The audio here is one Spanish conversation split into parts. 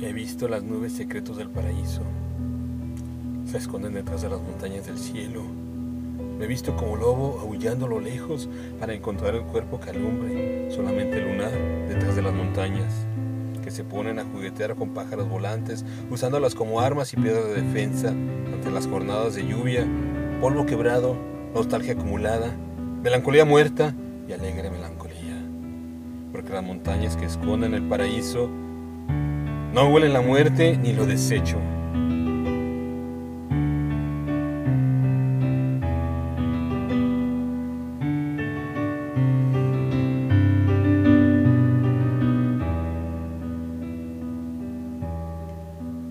He visto las nubes secretos del paraíso. Se esconden detrás de las montañas del cielo. Me he visto como lobo aullando a lo lejos para encontrar el cuerpo que alumbre, solamente lunar, detrás de las montañas, que se ponen a juguetear con pájaros volantes, usándolas como armas y piedras de defensa ante las jornadas de lluvia, polvo quebrado, nostalgia acumulada, melancolía muerta y alegre melancolía. Porque las montañas que esconden el paraíso no huelen la muerte ni lo desecho.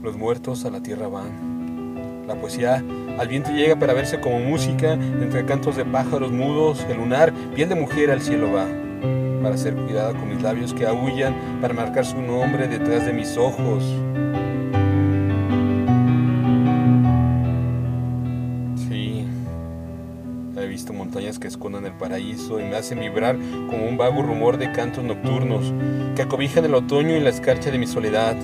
Los muertos a la tierra van. La poesía al viento llega para verse como música entre cantos de pájaros mudos, el lunar, piel de mujer al cielo va para ser cuidada con mis labios que aullan, para marcar su nombre detrás de mis ojos. Sí, he visto montañas que esconden el paraíso y me hacen vibrar como un vago rumor de cantos nocturnos que acobijan el otoño y la escarcha de mi soledad.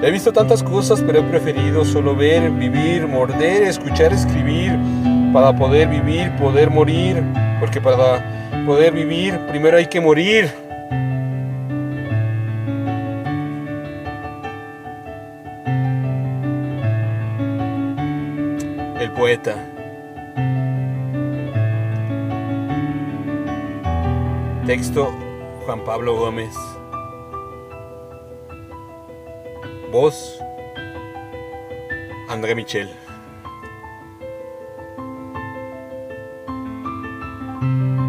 He visto tantas cosas, pero he preferido solo ver, vivir, morder, escuchar, escribir, para poder vivir, poder morir, porque para poder vivir primero hay que morir. El poeta. Texto Juan Pablo Gómez. Voz André Michel.